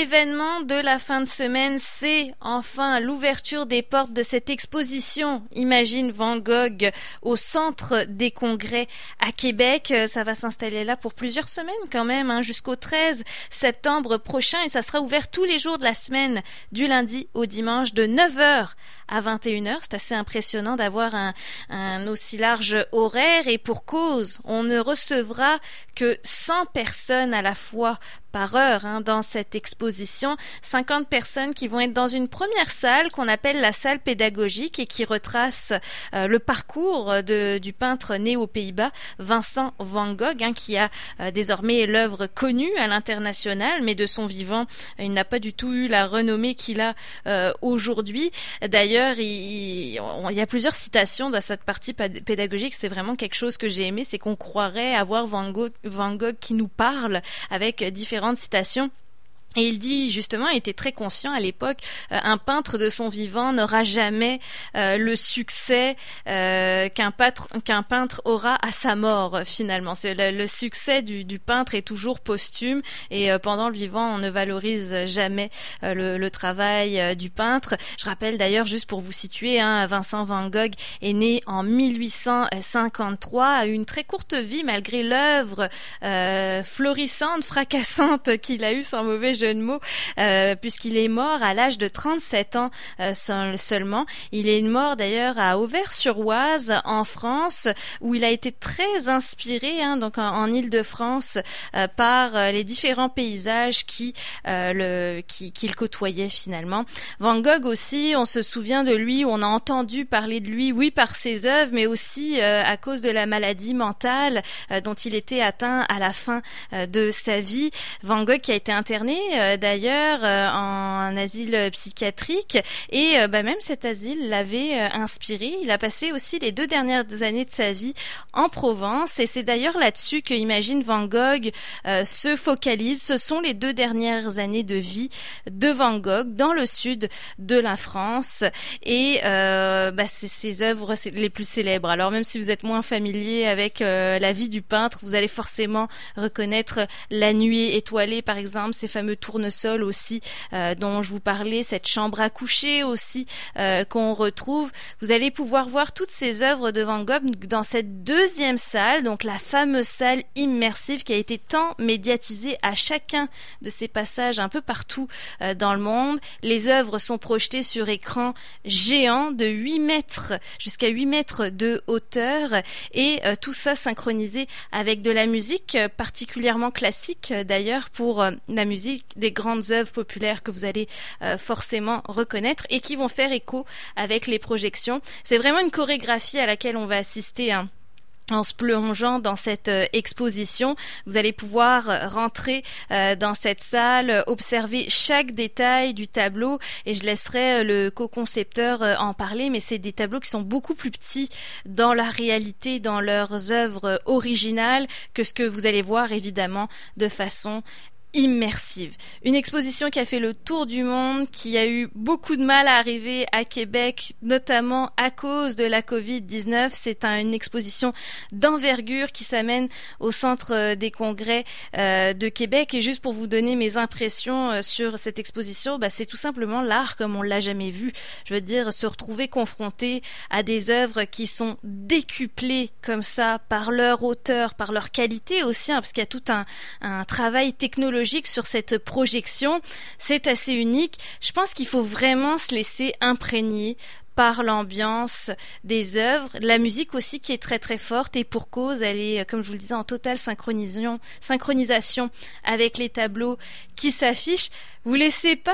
L'événement de la fin de semaine, c'est enfin l'ouverture des portes de cette exposition Imagine Van Gogh au centre des congrès à Québec. Ça va s'installer là pour plusieurs semaines quand même, hein, jusqu'au 13 septembre prochain et ça sera ouvert tous les jours de la semaine, du lundi au dimanche de 9h à 21h. C'est assez impressionnant d'avoir un, aussi large horaire et pour cause, on ne recevra que 100 personnes à la fois par heure hein, dans cette exposition. 50 personnes qui vont être dans une première salle qu'on appelle la salle pédagogique et qui retrace euh, le parcours du peintre né aux Pays-Bas, Vincent Van Gogh, hein, qui a euh, désormais l'œuvre connue à l'international, mais de son vivant, il n'a pas du tout eu la renommée qu'il a euh, aujourd'hui. D'ailleurs, il, y a plusieurs citations dans cette partie pédagogique. C'est vraiment quelque chose que j'ai aimé, c'est qu'on croirait avoir Van Gogh, qui nous parle avec différentes citations et il dit justement, il était très conscient à l'époque, euh, un peintre de son vivant n'aura jamais euh, le succès euh, qu'un peintre, peintre aura à sa mort finalement. C'est le, succès du, du, peintre est toujours posthume et pendant le vivant, on ne valorise jamais le, le, travail du peintre. Je rappelle d'ailleurs, juste pour vous situer, hein, Vincent Van Gogh est né en 1853, a eu une très courte vie malgré l'œuvre florissante, fracassante qu'il a eue sans mauvais jeu de mots, euh, puisqu'il est mort à l'âge de 37 ans euh, seulement. Il est mort d'ailleurs à Auvers-sur-Oise, en France, où il a été très inspiré, hein, donc en, Île-de-France, euh, par les différents paysages qui le qu'il côtoyait finalement. Van Gogh aussi, on se souvient de lui, on a entendu parler de lui, oui, par ses œuvres, mais aussi à cause de la maladie mentale dont il était atteint à la fin de sa vie. Van Gogh qui a été interné euh, d'ailleurs euh, en asile psychiatrique et euh, bah, même cet asile l'avait inspiré. Il a passé aussi les deux dernières années de sa vie en Provence et c'est d'ailleurs là-dessus que Imagine Van Gogh se focalise. Ce sont les deux dernières années de vie de Van Gogh dans le sud de la France et bah, c'est ses œuvres les plus célèbres. Alors même si vous êtes moins familier avec la vie du peintre, vous allez forcément reconnaître La Nuit étoilée par exemple, ces fameux tournesol aussi euh, dont je vous parlais, cette chambre à coucher aussi euh, qu'on retrouve. Vous allez pouvoir voir toutes ces œuvres de Van Gogh dans cette deuxième salle, donc la fameuse salle immersive qui a été tant médiatisée à chacun de ces passages un peu partout euh, dans le monde. Les œuvres sont projetées sur écran géant de 8 mètres jusqu'à 8 mètres de hauteur et tout ça synchronisé avec de la musique particulièrement classique d'ailleurs pour la musique des grandes œuvres populaires que vous allez euh, forcément reconnaître et qui vont faire écho avec les projections. C'est vraiment une chorégraphie à laquelle on va assister. Hein en se plongeant dans cette euh, exposition, vous allez pouvoir rentrer euh, dans cette salle, observer chaque détail du tableau et je laisserai le co-concepteur en parler, mais c'est des tableaux qui sont beaucoup plus petits dans la réalité, dans leurs œuvres originales que ce que vous allez voir évidemment de façon immersive. Une exposition qui a fait le tour du monde, qui a eu beaucoup de mal à arriver à Québec, notamment à cause de la Covid-19. C'est une exposition d'envergure qui s'amène au centre euh, des congrès euh, de Québec. Et juste pour vous donner mes impressions euh, sur cette exposition, bah, c'est tout simplement l'art comme on l'a jamais vu. Je veux dire, se retrouver confronté à des œuvres qui sont décuplées comme ça par leur hauteur, par leur qualité aussi, hein, parce qu'il y a tout un, un travail technologique sur cette projection. C'est assez unique. Je pense qu'il faut vraiment se laisser imprégner par l'ambiance des œuvres, la musique aussi qui est très très forte et pour cause, elle est, comme je vous le disais, en totale synchronisation, synchronisation avec les tableaux qui s'affichent. Vous laissez pas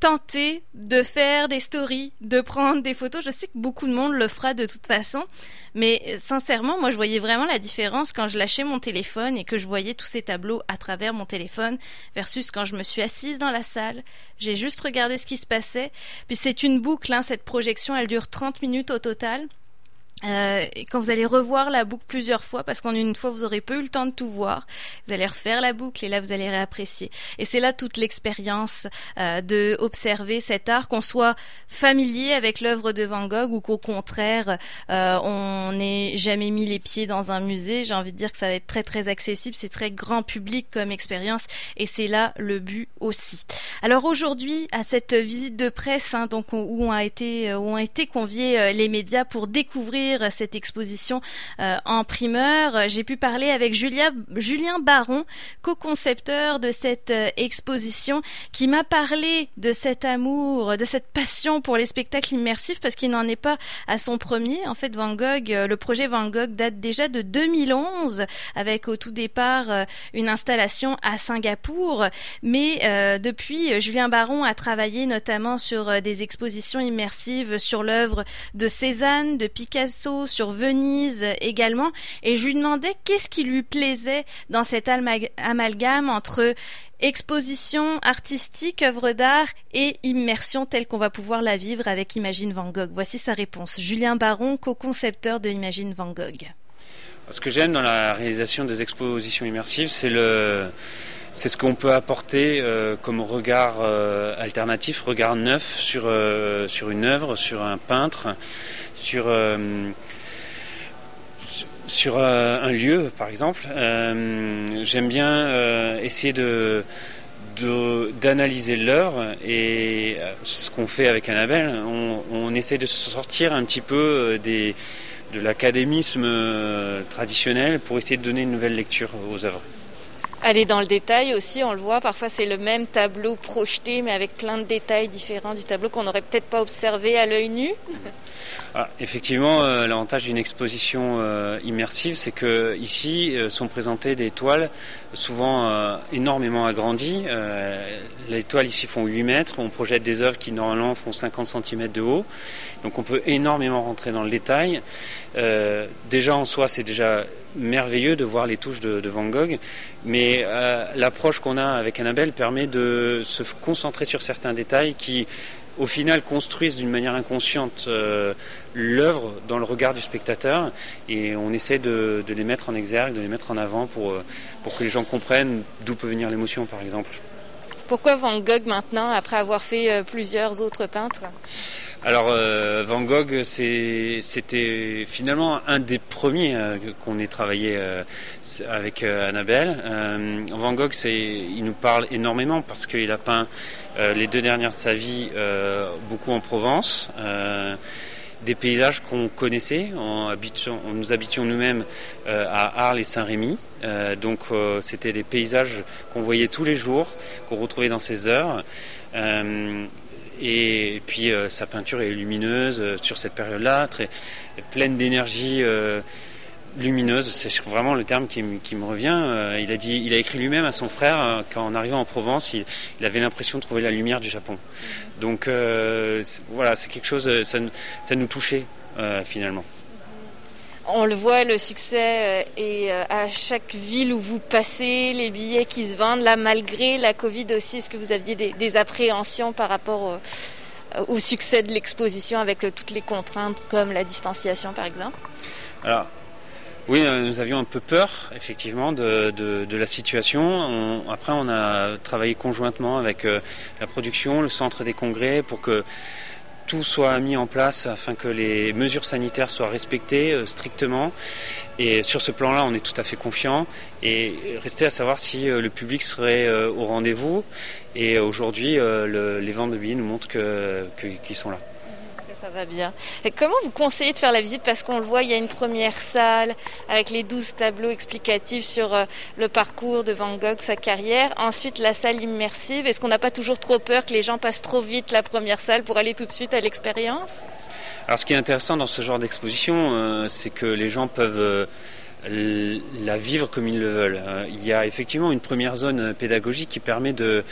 tenter de faire des stories, de prendre des photos. Je sais que beaucoup de monde le fera de toute façon, mais euh, sincèrement, moi je voyais vraiment la différence quand je lâchais mon téléphone et que je voyais tous ces tableaux à travers mon téléphone versus quand je me suis assise dans la salle, j'ai juste regardé ce qui se passait. Puis c'est une boucle, hein, cette projection, elle dure 30 minutes au total. Euh, quand vous allez revoir la boucle plusieurs fois, parce qu'en une fois vous aurez peu eu le temps de tout voir, vous allez refaire la boucle et là vous allez réapprécier. Et c'est là toute l'expérience euh, de observer cet art, qu'on soit familier avec l'œuvre de Van Gogh ou qu'au contraire euh, on n'ait jamais mis les pieds dans un musée. J'ai envie de dire que ça va être très très accessible, c'est très grand public comme expérience et c'est là le but aussi. Alors aujourd'hui à cette visite de presse, hein, donc où ont été où ont été conviés les médias pour découvrir cette exposition euh, en primeur. J'ai pu parler avec Julia, Julien Baron, co-concepteur de cette euh, exposition, qui m'a parlé de cet amour, de cette passion pour les spectacles immersifs, parce qu'il n'en est pas à son premier. En fait, Van Gogh, euh, le projet Van Gogh date déjà de 2011, avec au tout départ une installation à Singapour. Mais depuis, Julien Baron a travaillé notamment sur des expositions immersives sur l'œuvre de Cézanne, de Picasso, sur Venise également, et je lui demandais qu'est-ce qui lui plaisait dans cet amalgame entre exposition artistique, œuvre d'art et immersion telle qu'on va pouvoir la vivre avec Imagine Van Gogh. Voici sa réponse. Julien Baron, co-concepteur de Imagine Van Gogh. Ce que j'aime dans la réalisation des expositions immersives, c'est le c'est ce qu'on peut apporter euh, comme regard euh, alternatif, regard neuf sur, euh, sur une œuvre, sur un peintre, sur, un lieu par exemple. J'aime bien essayer de d'analyser l'œuvre et ce qu'on fait avec Annabelle, on, essaie de sortir un petit peu de l'académisme traditionnel pour essayer de donner une nouvelle lecture aux œuvres aller dans le détail aussi, on le voit, parfois c'est le même tableau projeté mais avec plein de détails différents du tableau qu'on n'aurait peut-être pas observé à l'œil nu. Ah, effectivement, euh, l'avantage d'une exposition euh, immersive, c'est que ici euh, sont présentées des toiles souvent énormément agrandies. les toiles ici font 8 mètres, on projette des œuvres qui normalement font 50 cm de haut, donc on peut énormément rentrer dans le détail. déjà en soi, c'est déjà merveilleux de voir les touches de, Van Gogh, mais l'approche qu'on a avec Annabelle permet de se concentrer sur certains détails qui au final construisent d'une manière inconsciente euh, l'œuvre dans le regard du spectateur et on essaie de, les mettre en exergue, de les mettre en avant pour, euh, pour que les gens comprennent d'où peut venir l'émotion par exemple. Pourquoi Van Gogh maintenant après avoir fait euh, plusieurs autres peintres? Alors Van Gogh, c'était finalement un des premiers qu'on ait travaillé avec Annabelle. Van Gogh, il nous parle énormément parce qu'il a peint euh, les deux dernières de sa vie, euh, beaucoup en Provence. Euh, des paysages qu'on connaissait, en, nous habitions nous-mêmes à Arles et Saint-Rémy. donc c'était des paysages qu'on voyait tous les jours, qu'on retrouvait dans ses heures. Et puis sa peinture est lumineuse sur cette période-là, très pleine d'énergie lumineuse, c'est vraiment le terme qui, me revient. Euh, il a dit, il a écrit lui-même à son frère euh, qu'en arrivant en Provence, il, avait l'impression de trouver la lumière du Japon. Donc euh, voilà, c'est quelque chose, ça, ça nous touchait finalement. On le voit, le succès est à chaque ville où vous passez, les billets qui se vendent. Là, malgré la Covid aussi, est-ce que vous aviez des, appréhensions par rapport au, au succès de l'exposition avec toutes les contraintes comme la distanciation, par exemple? Alors, oui, euh, nous avions un peu peur, effectivement, de, de, la situation. après, on a travaillé conjointement avec euh, la production, le centre des congrès, pour que tout soit mis en place afin que les mesures sanitaires soient respectées euh, strictement. Et sur ce plan-là, on est tout à fait confiant. Et restait à savoir si le public serait au rendez-vous. Et aujourd'hui, les ventes de billets nous montrent qu'ils sont là. Ça va bien. Comment vous conseillez de faire la visite? Parce qu'on le voit, il y a une première salle avec les 12 tableaux explicatifs sur euh, le parcours de Van Gogh, sa carrière. Ensuite, la salle immersive. Est-ce qu'on n'a pas toujours trop peur que les gens passent trop vite la première salle pour aller tout de suite à l'expérience? Alors, ce qui est intéressant dans ce genre d'exposition, euh, c'est que les gens peuvent... Euh, la vivre comme ils le veulent. Euh, il y a effectivement une première zone pédagogique qui permet de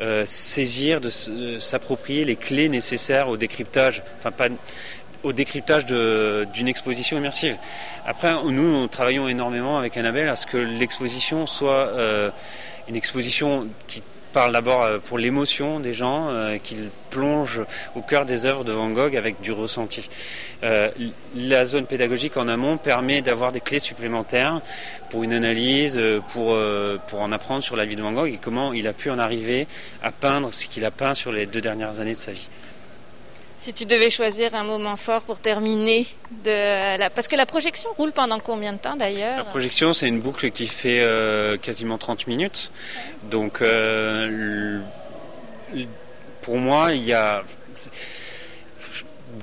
euh, saisir, de s'approprier les clés nécessaires au décryptage, enfin pas au décryptage d'une exposition immersive. Après, nous, nous travaillons énormément avec Annabelle à ce que l'exposition soit euh, une exposition qui parle d'abord pour l'émotion des gens, qu'il plonge au cœur des œuvres de Van Gogh avec du ressenti. la zone pédagogique en amont permet d'avoir des clés supplémentaires pour une analyse, pour en apprendre sur la vie de Van Gogh et comment il a pu en arriver à peindre ce qu'il a peint sur les deux dernières années de sa vie. Si tu devais choisir un moment fort pour terminer, parce que la projection roule pendant combien de temps d'ailleurs? La projection, c'est une boucle qui fait euh, quasiment 30 minutes. Donc, euh, pour moi, il y a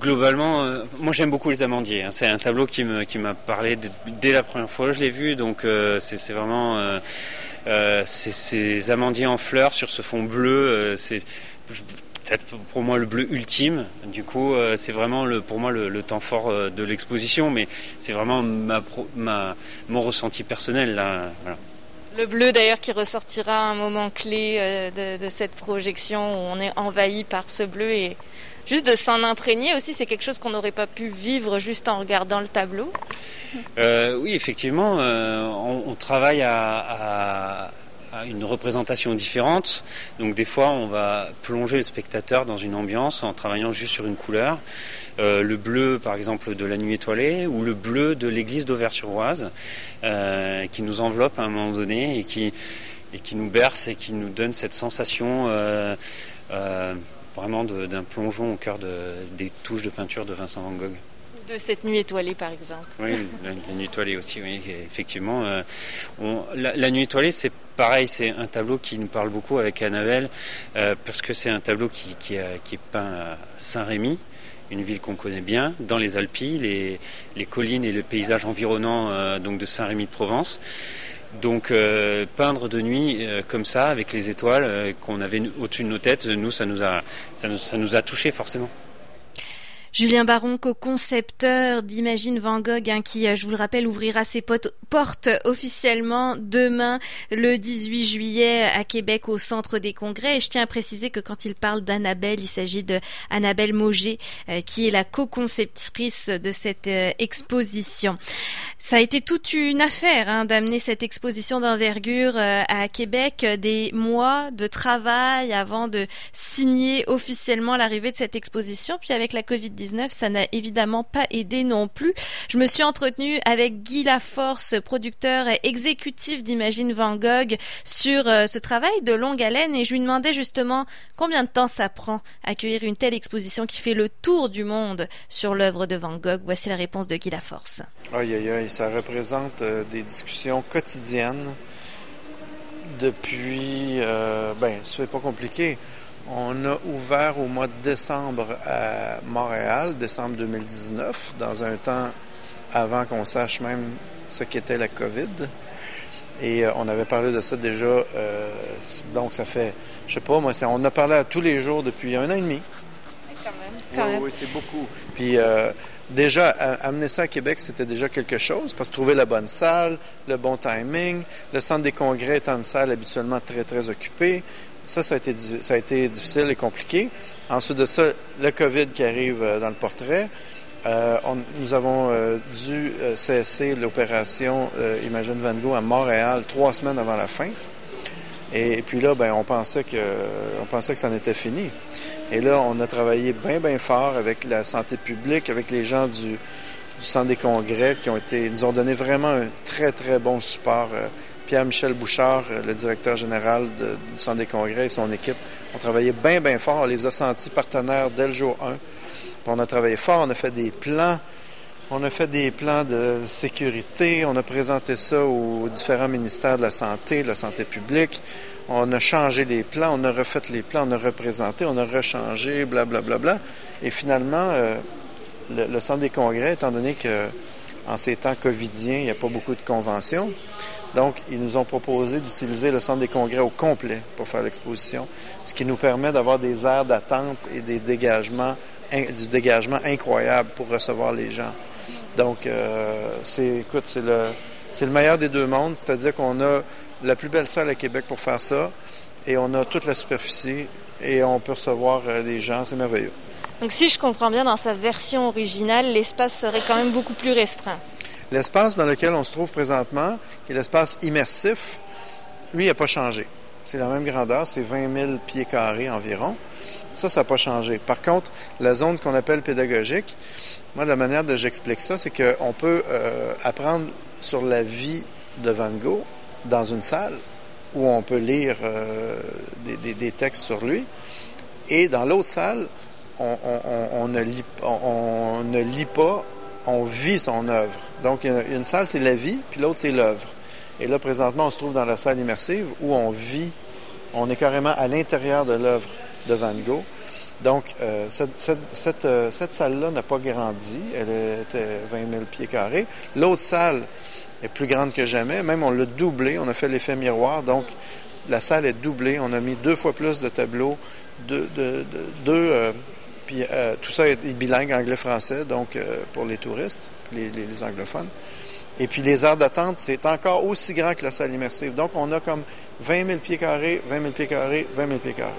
globalement, euh, moi j'aime beaucoup les amandiers. Hein. C'est un tableau qui m'a parlé dès la première fois que je l'ai vu. Donc c'est vraiment ces amandiers en fleurs sur ce fond bleu. c'est peut-être pour moi le bleu ultime. Du coup, euh, c'est vraiment le, pour moi le, temps fort euh, de l'exposition, mais c'est vraiment ma, ma, mon ressenti personnel. Là, Le bleu d'ailleurs qui ressortira à un moment clé euh, de, cette projection où on est envahi par ce bleu et juste de s'en imprégner aussi, c'est quelque chose qu'on n'aurait pas pu vivre juste en regardant le tableau? oui, effectivement, on, travaille une représentation différente. Donc des fois, on va plonger le spectateur dans une ambiance en travaillant juste sur une couleur. Euh, le bleu, par exemple, de la nuit étoilée, ou le bleu de l'église d'Auvers-sur-Oise, euh, qui nous enveloppe à un moment donné et qui, nous berce et qui nous donne cette sensation euh, vraiment d'un plongeon au cœur de, des touches de peinture de Vincent Van Gogh. De cette nuit étoilée, par exemple. Oui, la, nuit étoilée aussi, oui, effectivement. la, nuit étoilée, c'est pareil, c'est un tableau qui nous parle beaucoup avec Annabelle, euh, parce que c'est un tableau qui, qui, est peint à Saint-Rémy, une ville qu'on connaît bien, dans les Alpes, les, collines et le paysage environnant euh, donc de Saint-Rémy de Provence. Donc euh, peindre de nuit comme ça, avec les étoiles qu'on avait au-dessus de nos têtes, nous, ça nous a, ça nous, ça nous a touché forcément. Julien Baron, co-concepteur d'Imagine Van Gogh, hein, qui, euh, je vous le rappelle, ouvrira ses portes officiellement demain, le 18 juillet, à Québec, au Centre des Congrès. Et je tiens à préciser que quand il parle d'Annabelle, il s'agit de Annabelle Mauger, euh, qui est la co-conceptrice de cette euh, exposition. Ça a été toute une affaire hein, d'amener cette exposition d'envergure à Québec, des mois de travail avant de signer officiellement l'arrivée de cette exposition. Puis avec la Covid-19, ça n'a évidemment pas aidé non plus. Je me suis entretenue avec Guy Laforce, producteur et exécutif d'Imagine Van Gogh, sur euh, ce travail de longue haleine et je lui demandais justement combien de temps ça prend accueillir une telle exposition qui fait le tour du monde sur l'œuvre de Van Gogh. Voici la réponse de Guy Laforce. Aïe, aïe, aïe, ça représente euh, des discussions quotidiennes depuis, euh, ben, c'est pas compliqué. On a ouvert au mois de décembre à Montréal, décembre 2019, dans un temps avant qu'on sache même ce qu'était la COVID. Et euh, on avait parlé de ça déjà, euh, donc ça fait, je sais pas, moi, on a parlé à tous les jours depuis un an et demi. Quand même, quand oui, même. Oui, c'est beaucoup. Puis euh, déjà, amener ça à Québec, c'était déjà quelque chose, parce que trouver la bonne salle, le bon timing, le centre des congrès étant une salle habituellement très, très occupée, ça, ça a, été, difficile et compliqué. Ensuite de ça, le COVID qui arrive euh, dans le portrait. Euh, nous avons euh, dû cesser l'opération Imagine Van Gogh à Montréal trois semaines avant la fin. Et, puis là, ben, on pensait que on pensait que ça en était fini. Et là, on a travaillé bien, bien fort avec la santé publique, avec les gens du, du centre des congrès qui ont été, nous ont donné vraiment un très, très bon support Pierre-Michel Bouchard, euh, le directeur général du Centre des congrès et son équipe ont travaillé bien, bien fort. On les a sentis partenaires dès le jour 1. on a travaillé fort, on a fait des plans. On a fait des plans de sécurité, on a présenté ça aux différents ministères de la Santé, de la Santé publique. On a changé les plans, on a refait les plans, on a représenté, on a rechangé, blablabla. Bla, bla, bla. Et finalement, euh, le, le, Centre des congrès, étant donné que en ces temps covidiens, il n'y a pas beaucoup de conventions, donc, ils nous ont proposé d'utiliser le centre des congrès au complet pour faire l'exposition, ce qui nous permet d'avoir des aires d'attente et des dégagements, du dégagement incroyable pour recevoir les gens. Donc, euh, c'est, écoute, c'est le, c'est le meilleur des deux mondes, c'est-à-dire qu'on a la plus belle salle à Québec pour faire ça, et on a toute la superficie, et on peut recevoir euh, les gens, c'est merveilleux. Donc, si je comprends bien, dans sa version originale, l'espace serait quand même beaucoup plus restreint. L'espace dans lequel on se trouve présentement, qui est l'espace immersif, lui, n'a pas changé. C'est la même grandeur, c'est 20 000 pieds carrés environ. Ça, ça n'a pas changé. Par contre, la zone qu'on appelle pédagogique, moi, la manière dont j'explique ça, c'est qu'on peut euh, apprendre sur la vie de Van Gogh dans une salle où on peut lire euh, des, textes sur lui. Et dans l'autre salle, on, ne lit, on, ne lit pas, on vit son œuvre. Donc, une salle, c'est la vie, puis l'autre, c'est l'œuvre. Et là, présentement, on se trouve dans la salle immersive où on vit, on est carrément à l'intérieur de l'œuvre de Van Gogh. Donc, euh, cette, euh, cette, salle-là n'a pas grandi. Elle était 20 000 pieds carrés. L'autre salle est plus grande que jamais. Même, on l'a doublé. On a fait l'effet miroir. Donc, la salle est doublée. On a mis deux fois plus de tableaux. Deux euh, puis tout ça est bilingue anglais-français, donc pour les touristes, les, les anglophones. Et puis les heures d'attente, c'est encore aussi grand que la salle immersive. Donc on a comme 20 000 pieds carrés, 20 000 pieds carrés, 20 000 pieds carrés.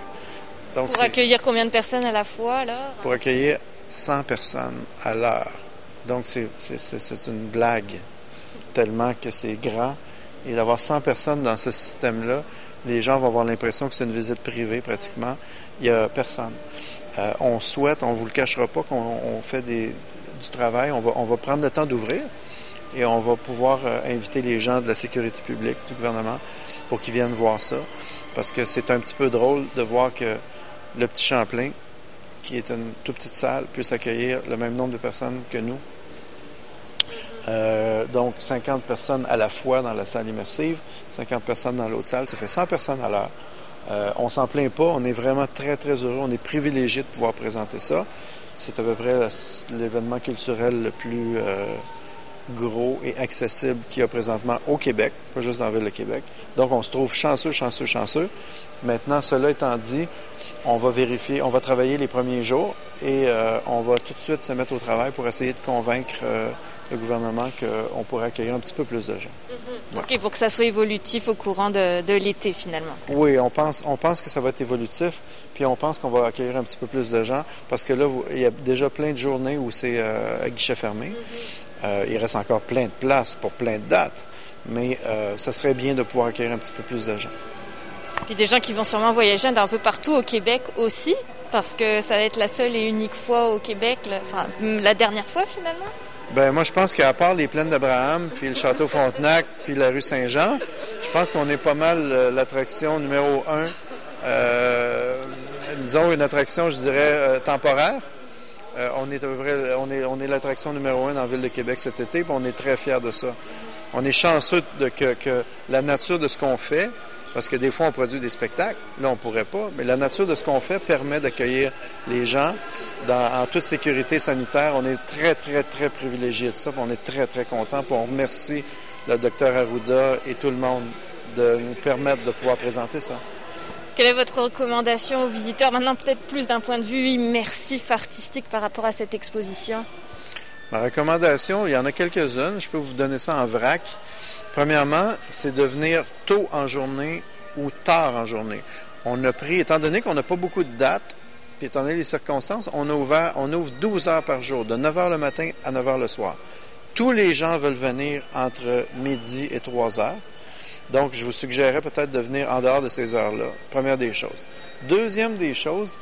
Donc, pour accueillir combien de personnes à la fois, là? Pour accueillir 100 personnes à l'heure. Donc c'est une blague, tellement que c'est grand. Et d'avoir 100 personnes dans ce système-là, les gens vont avoir l'impression que c'est une visite privée pratiquement. Il n'y a personne. Euh, on souhaite, on ne vous le cachera pas, qu'on fait du travail. On va, on va prendre le temps d'ouvrir et on va pouvoir euh, inviter les gens de la sécurité publique, du gouvernement, pour qu'ils viennent voir ça. Parce que c'est un petit peu drôle de voir que le petit Champlain, qui est une toute petite salle, puisse accueillir le même nombre de personnes que nous. Euh, donc 50 personnes à la fois dans la salle immersive, 50 personnes dans l'autre salle, ça fait 100 personnes à l'heure. Euh, on s'en plaint pas, on est vraiment très très heureux, on est privilégié de pouvoir présenter ça. C'est à peu près l'événement culturel le plus euh, gros et accessible qu'il y a présentement au Québec, pas juste dans la ville de Québec. Donc, on se trouve chanceux, chanceux, chanceux. Maintenant, cela étant dit, on va vérifier, on va travailler les premiers jours et euh, on va tout de suite se mettre au travail pour essayer de convaincre le gouvernement qu'on pourrait accueillir un petit peu plus de gens. Mm-hmm. OK, pour que ça soit évolutif au courant de, de l'été, finalement. Oui, on pense, on pense que ça va être évolutif, puis on pense qu'on va accueillir un petit peu plus de gens, parce que là, il y a déjà plein de journées où c'est euh, à guichet fermé. Mm-hmm. Euh, il reste encore plein de places pour plein de dates, mais euh, ça serait bien de pouvoir accueillir un petit peu plus de gens. A des gens qui vont sûrement voyager d'un peu partout au Québec aussi, parce que ça va être la seule et unique fois au Québec, enfin la dernière fois finalement. Ben moi je pense qu'à part les plaines d'Abraham, puis le château Frontenac, puis la rue Saint-Jean, je pense qu'on est pas mal euh, l'attraction numéro un. disons une attraction, je dirais, temporaire. Euh, on est on est, on est l'attraction numéro un dans la ville de Québec cet été, et on est très fiers de ça. On est chanceux de que, la nature de ce qu'on fait, parce que des fois on produit des spectacles, là on pourrait pas, mais la nature de ce qu'on fait permet d'accueillir les gens en toute sécurité sanitaire. On est très, très, très privilégiés de ça, on est très, très contents. On remercie le docteur Arruda et tout le monde de nous permettre de pouvoir présenter ça. Quelle est votre recommandation aux visiteurs? Maintenant, peut-être plus d'un point de vue immersif, artistique par rapport à cette exposition. Ma recommandation, il y en a quelques-unes. Je peux vous donner ça en vrac. Premièrement, c'est de venir tôt en journée ou tard en journée. On a pris, étant donné qu'on n'a pas beaucoup de dates, puis étant donné les circonstances, on, a on ouvre 12 heures par jour, de 9 heures le matin à 9 heures le soir. Tous les gens veulent venir entre midi et 3 heures. Donc, je vous suggérerais peut-être de venir en dehors de ces heures-là. Première des choses. Deuxième des choses,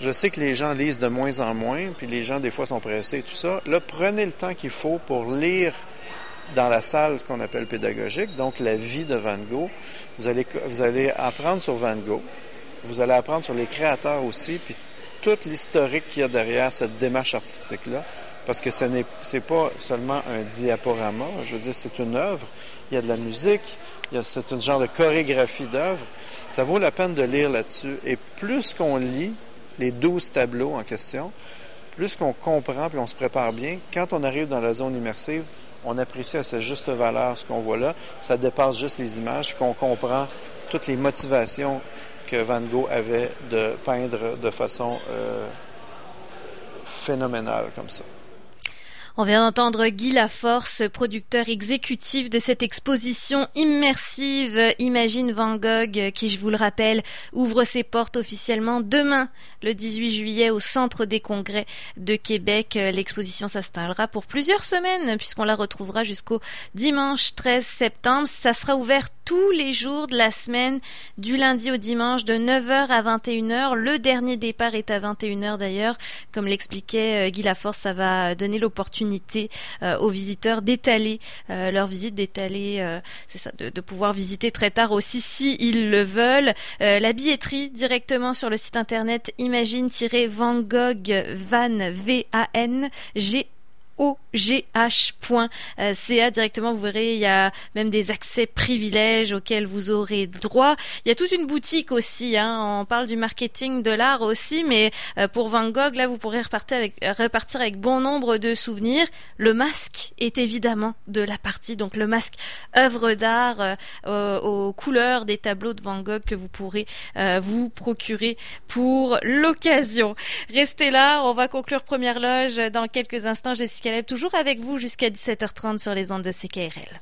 je sais que les gens lisent de moins en moins, puis les gens, des fois, sont pressés et tout ça. Là, prenez le temps qu'il faut pour lire dans la salle ce qu'on appelle pédagogique, donc la vie de Van Gogh. Vous allez, vous allez apprendre sur Van Gogh. Vous allez apprendre sur les créateurs aussi, puis toute l'historique qu'il y a derrière cette démarche artistique-là. Parce que ce n'est pas seulement un diaporama, je veux dire, c'est une œuvre. Il y a de la musique, c'est un genre de chorégraphie d'œuvre. Ça vaut la peine de lire là-dessus. Et plus qu'on lit les douze tableaux en question, plus qu'on comprend puis on se prépare bien, quand on arrive dans la zone immersive, on apprécie à sa juste valeur ce qu'on voit là. Ça dépasse juste les images, qu'on comprend toutes les motivations que Van Gogh avait de peindre de façon euh, phénoménale comme ça. On vient d'entendre Guy Laforce, producteur exécutif de cette exposition immersive Imagine Van Gogh, qui, je vous le rappelle, ouvre ses portes officiellement demain, le 18 juillet, au Centre des Congrès de Québec. L'exposition s'installera pour plusieurs semaines, puisqu'on la retrouvera jusqu'au dimanche 13 septembre. Ça sera ouvert tous les jours de la semaine, du lundi au dimanche, de 9h à 21h. Le dernier départ est à 21h d'ailleurs. Comme l'expliquait euh, Guy Laforce, ça va donner l'opportunité euh, aux visiteurs d'étaler euh, leur visite, d'étaler, c'est ça, de, pouvoir visiter très tard aussi si le veulent. la billetterie directement sur le site internet imagine-van Gogh van v a n g ogh.ca directement. Vous verrez, il y a même des accès privilèges auxquels vous aurez droit. Il y a toute une boutique aussi. Hein. On parle du marketing de l'art aussi, mais euh, pour Van Gogh, là, vous pourrez repartir avec, repartir avec bon nombre de souvenirs. Le masque est évidemment de la partie, donc le masque œuvre d'art euh, aux couleurs des tableaux de Van Gogh que vous pourrez euh, vous procurer pour l'occasion. Restez là, on va conclure première loge dans quelques instants. Jessica toujours avec vous jusqu'à 17h30 sur les ondes de CKRL.